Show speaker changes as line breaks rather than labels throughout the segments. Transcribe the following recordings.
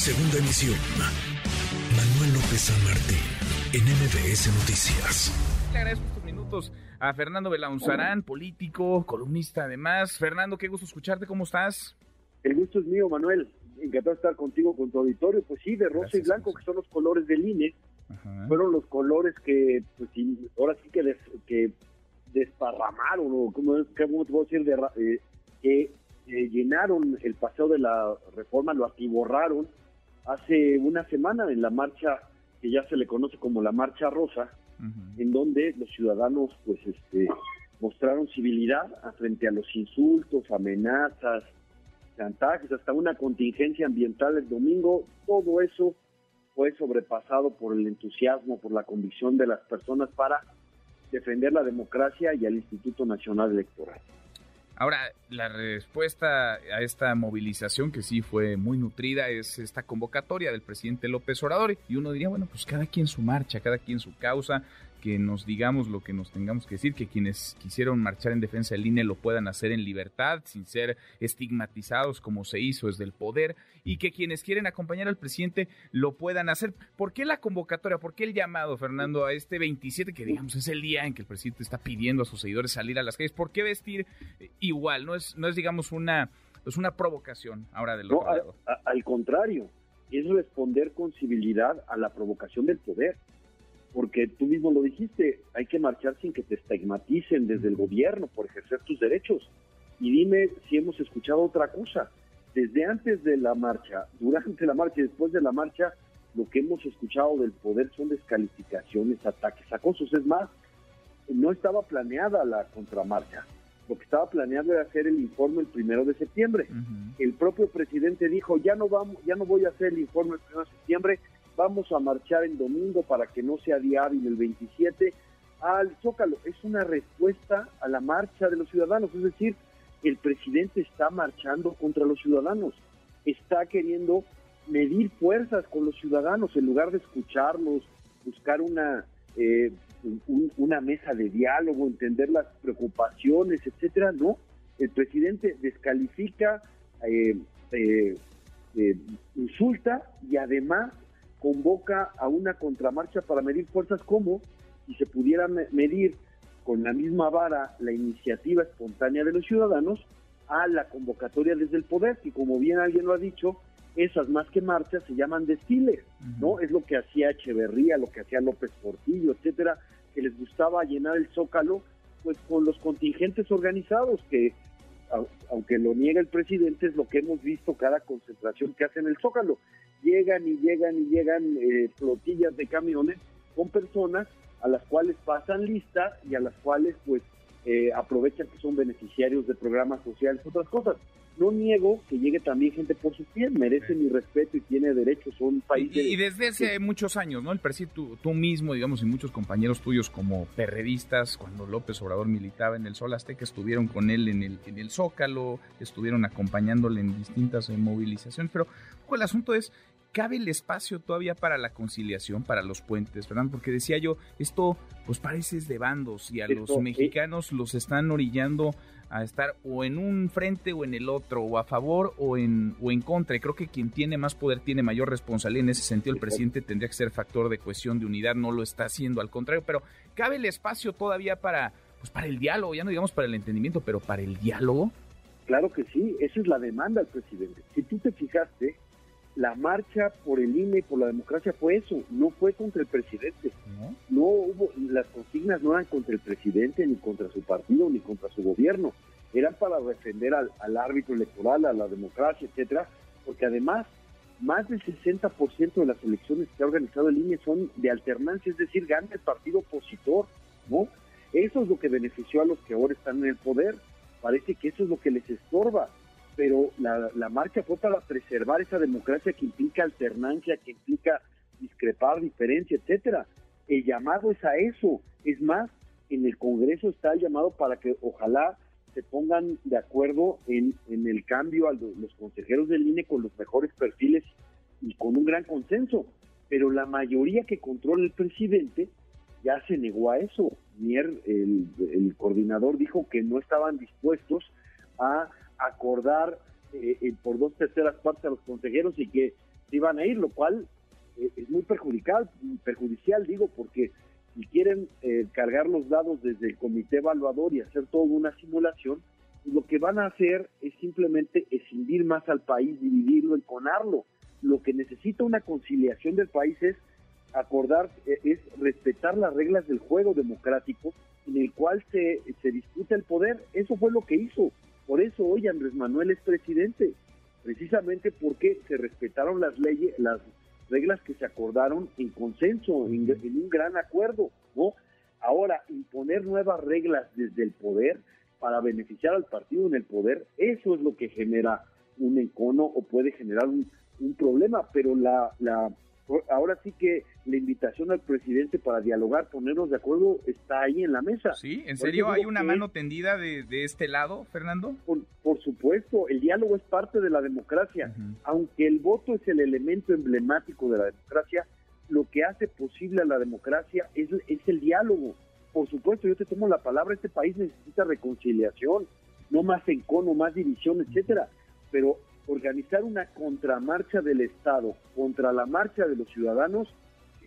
Segunda emisión. Manuel López San Martín, en MBS Noticias.
Le agradezco estos minutos a Fernando Belaunzarán, político, columnista además. Fernando, qué gusto escucharte, ¿cómo estás?
El gusto es mío, Manuel. Encantado de estar contigo, con tu auditorio. Pues sí, de rosa y blanco, que son los colores del INE. Fueron los colores que, pues ahora sí que, que desparramaron, o como, te puedo decir, de, eh, que eh, llenaron el paseo de la reforma, lo atiborraron hace una semana en la marcha que ya se le conoce como la Marcha Rosa, en donde los ciudadanos pues este mostraron civilidad frente a los insultos, amenazas, chantajes, hasta una contingencia ambiental el domingo, todo eso fue sobrepasado por el entusiasmo, por la convicción de las personas para defender la democracia y al Instituto Nacional Electoral.
Ahora, la respuesta a esta movilización, que sí fue muy nutrida, es esta convocatoria del presidente López Obrador. Y uno diría, bueno, pues cada quien su marcha, cada quien su causa, que nos digamos lo que nos tengamos que decir, que quienes quisieron marchar en defensa del INE lo puedan hacer en libertad, sin ser estigmatizados como se hizo desde el poder, y que quienes quieren acompañar al presidente lo puedan hacer. ¿Por qué la convocatoria? ¿Por qué el llamado, Fernando, a este 27, que digamos es el día en que el presidente está pidiendo a sus seguidores salir a las calles? ¿Por qué vestir igual? No es, no es digamos, una, es una provocación ahora del
no, al contrario, es responder con civilidad a la provocación del poder porque tú mismo lo dijiste, hay que marchar sin que te estigmaticen desde el gobierno por ejercer tus derechos. Y dime si hemos escuchado otra cosa. Desde antes de la marcha, durante la marcha y después de la marcha, lo que hemos escuchado del poder son descalificaciones, ataques, acosos. Es más, no estaba planeada la contramarcha. Lo que estaba planeado era hacer el informe el primero de septiembre. El propio presidente dijo, ya no vamos, ya no voy a hacer el informe el primero de septiembre, vamos a marchar el domingo para que no sea día hábil el 27 al Zócalo. Es una respuesta a la marcha de los ciudadanos, es decir, el presidente está marchando contra los ciudadanos, está queriendo medir fuerzas con los ciudadanos en lugar de escucharlos, buscar una eh, una mesa de diálogo, entender las preocupaciones, etcétera. No, el presidente descalifica, eh, eh, insulta y además convoca a una contramarcha para medir fuerzas como si se pudiera medir con la misma vara la iniciativa espontánea de los ciudadanos a la convocatoria desde el poder, que como bien alguien lo ha dicho, esas más que marchas se llaman desfiles, ¿no? Es lo que hacía Echeverría, lo que hacía López Portillo, etcétera, que les gustaba llenar el zócalo pues con los contingentes organizados que aunque lo niega el presidente, es lo que hemos visto cada concentración que hace en el Zócalo llegan y llegan y llegan eh, flotillas de camiones con personas a las cuales pasan lista y a las cuales pues eh, aprovechan que son beneficiarios de programas sociales, otras cosas. No niego que llegue también gente por sus pies, merece mi respeto y tiene derechos, son países...
Y, desde hace muchos años, ¿no? El presidente, tú, tú, mismo, digamos, y muchos compañeros tuyos como perredistas, cuando López Obrador militaba en el Sol Azteca, estuvieron con él en el, en el Zócalo, estuvieron acompañándole en distintas eh, movilizaciones, pero el asunto es, ¿cabe el espacio todavía para la conciliación, para los puentes, verdad? Porque decía yo, esto pues parece de bandos y a los mexicanos los están orillando a estar o en un frente o en el otro, o a favor o en, o en contra. Y creo que quien tiene más poder tiene mayor responsabilidad. En ese sentido, el presidente tendría que ser factor de cohesión, de unidad, no lo está haciendo, al contrario. Pero ¿cabe el espacio todavía para, pues, para el diálogo? Ya no digamos para el entendimiento, pero para el diálogo.
Claro que sí, esa es la demanda del presidente. Si tú te fijaste, la marcha por el INE y por la democracia fue eso, no fue contra el presidente. ¿No? hubo, las consignas no eran contra el presidente, ni contra su partido, ni contra su gobierno. Eran para defender al, árbitro electoral, a la democracia, etcétera, porque además más del 60% de las elecciones que ha organizado el INE son de alternancia, es decir, gana el partido opositor, ¿no? Eso es lo que benefició a los que ahora están en el poder. Parece que eso es lo que les estorba pero la, marcha fue para preservar esa democracia que implica alternancia, que implica discrepar, diferencia, etcétera. El llamado es a eso. Es más, en el Congreso está el llamado para que ojalá se pongan de acuerdo en, en el cambio a los, consejeros del INE con los mejores perfiles y con un gran consenso. Pero la mayoría que controla el presidente ya se negó a eso. Mier, el, el coordinador, dijo que no estaban dispuestos a acordar eh, eh, por dos terceras partes a los consejeros y que iban a ir, lo cual eh, es muy perjudicial, perjudicial, digo, porque si quieren eh, cargar los dados desde el comité evaluador y hacer toda una simulación, lo que van a hacer es simplemente escindir más al país, dividirlo, enconarlo. Lo que necesita una conciliación del país es acordar, es respetar las reglas del juego democrático en el cual se, se disputa el poder. Eso fue lo que hizo. Por eso hoy Andrés Manuel es presidente, precisamente porque se respetaron las leyes, las reglas que se acordaron en consenso, en, un gran acuerdo, ¿no? Ahora, imponer nuevas reglas desde el poder para beneficiar al partido en el poder, eso es lo que genera un encono o puede generar un, un problema, pero la, la ahora sí que la invitación al presidente para dialogar, ponernos de acuerdo, está ahí en la mesa.
Sí, ¿en serio hay una mano tendida de, este lado, Fernando?
Por, supuesto, el diálogo es parte de la democracia. Aunque el voto es el elemento emblemático de la democracia, lo que hace posible a la democracia es, es el diálogo. Por supuesto, yo te tomo la palabra, este país necesita reconciliación, no más encono, más división, etcétera. Pero organizar una contramarcha del Estado contra la marcha de los ciudadanos,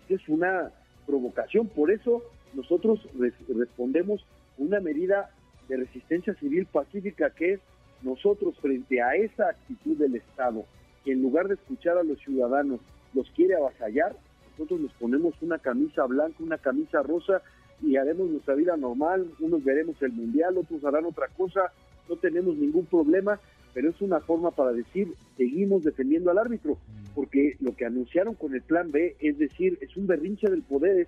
es una provocación. Por eso nosotros respondemos una medida de resistencia civil pacífica que es nosotros frente a esa actitud del Estado, que en lugar de escuchar a los ciudadanos los quiere avasallar, nosotros nos ponemos una camisa blanca, una camisa rosa y haremos nuestra vida normal, unos veremos el mundial, otros harán otra cosa, no tenemos ningún problema, pero es una forma para decir, seguimos defendiendo al árbitro, porque lo que anunciaron con el plan B es decir, es un berrinche del poder, es,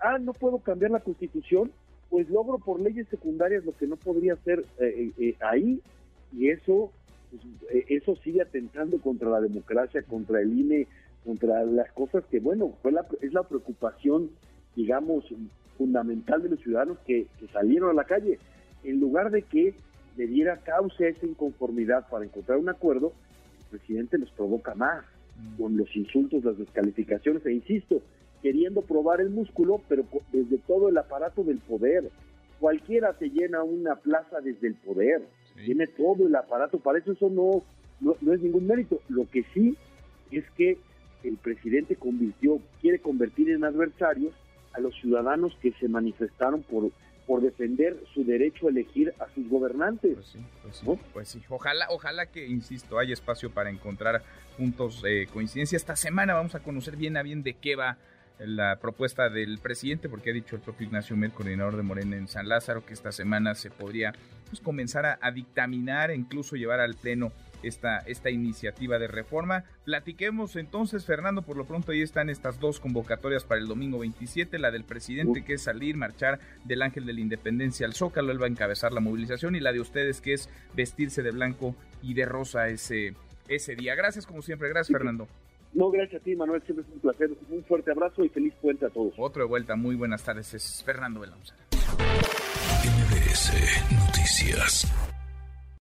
ah, no puedo cambiar la constitución, pues logro por leyes secundarias lo que no podría hacer eh, eh, eh, ahí, y eso, pues, eso sigue atentando contra la democracia, contra el INE, contra las cosas que, bueno, fue la, es la preocupación, digamos, fundamental de los ciudadanos que, que salieron a la calle, en lugar de que le diera causa a esa inconformidad para encontrar un acuerdo, el presidente los provoca más, mm. con los insultos, las descalificaciones, e insisto, queriendo probar el músculo, pero desde todo el aparato del poder. Cualquiera se llena una plaza desde el poder, tiene todo el aparato, para eso eso no, no, es ningún mérito. Lo que sí es que el presidente convirtió, quiere convertir en adversarios a los ciudadanos que se manifestaron por por defender su derecho a elegir a sus gobernantes.
Pues sí, pues sí, pues sí. Ojalá, ojalá que, insisto, haya espacio para encontrar puntos de coincidencia. Esta semana vamos a conocer bien a bien de qué va la propuesta del presidente, porque ha dicho el propio Ignacio Mer, coordinador de Morena en San Lázaro, que esta semana se podría pues, comenzar a, a dictaminar incluso llevar al Pleno esta, esta iniciativa de reforma. Platiquemos entonces, Fernando, por lo pronto ahí están estas dos convocatorias para el domingo 27, la del presidente que es salir, marchar del Ángel de la Independencia al Zócalo, él va a encabezar la movilización y la de ustedes que es vestirse de blanco y de rosa ese, ese día. Gracias como siempre, gracias Fernando.
No, gracias a ti, Manuel. Siempre es un placer. Un fuerte abrazo y feliz puente a todos.
Otro de vuelta. Muy buenas tardes. Es Fernando Belanza.
NBS Noticias.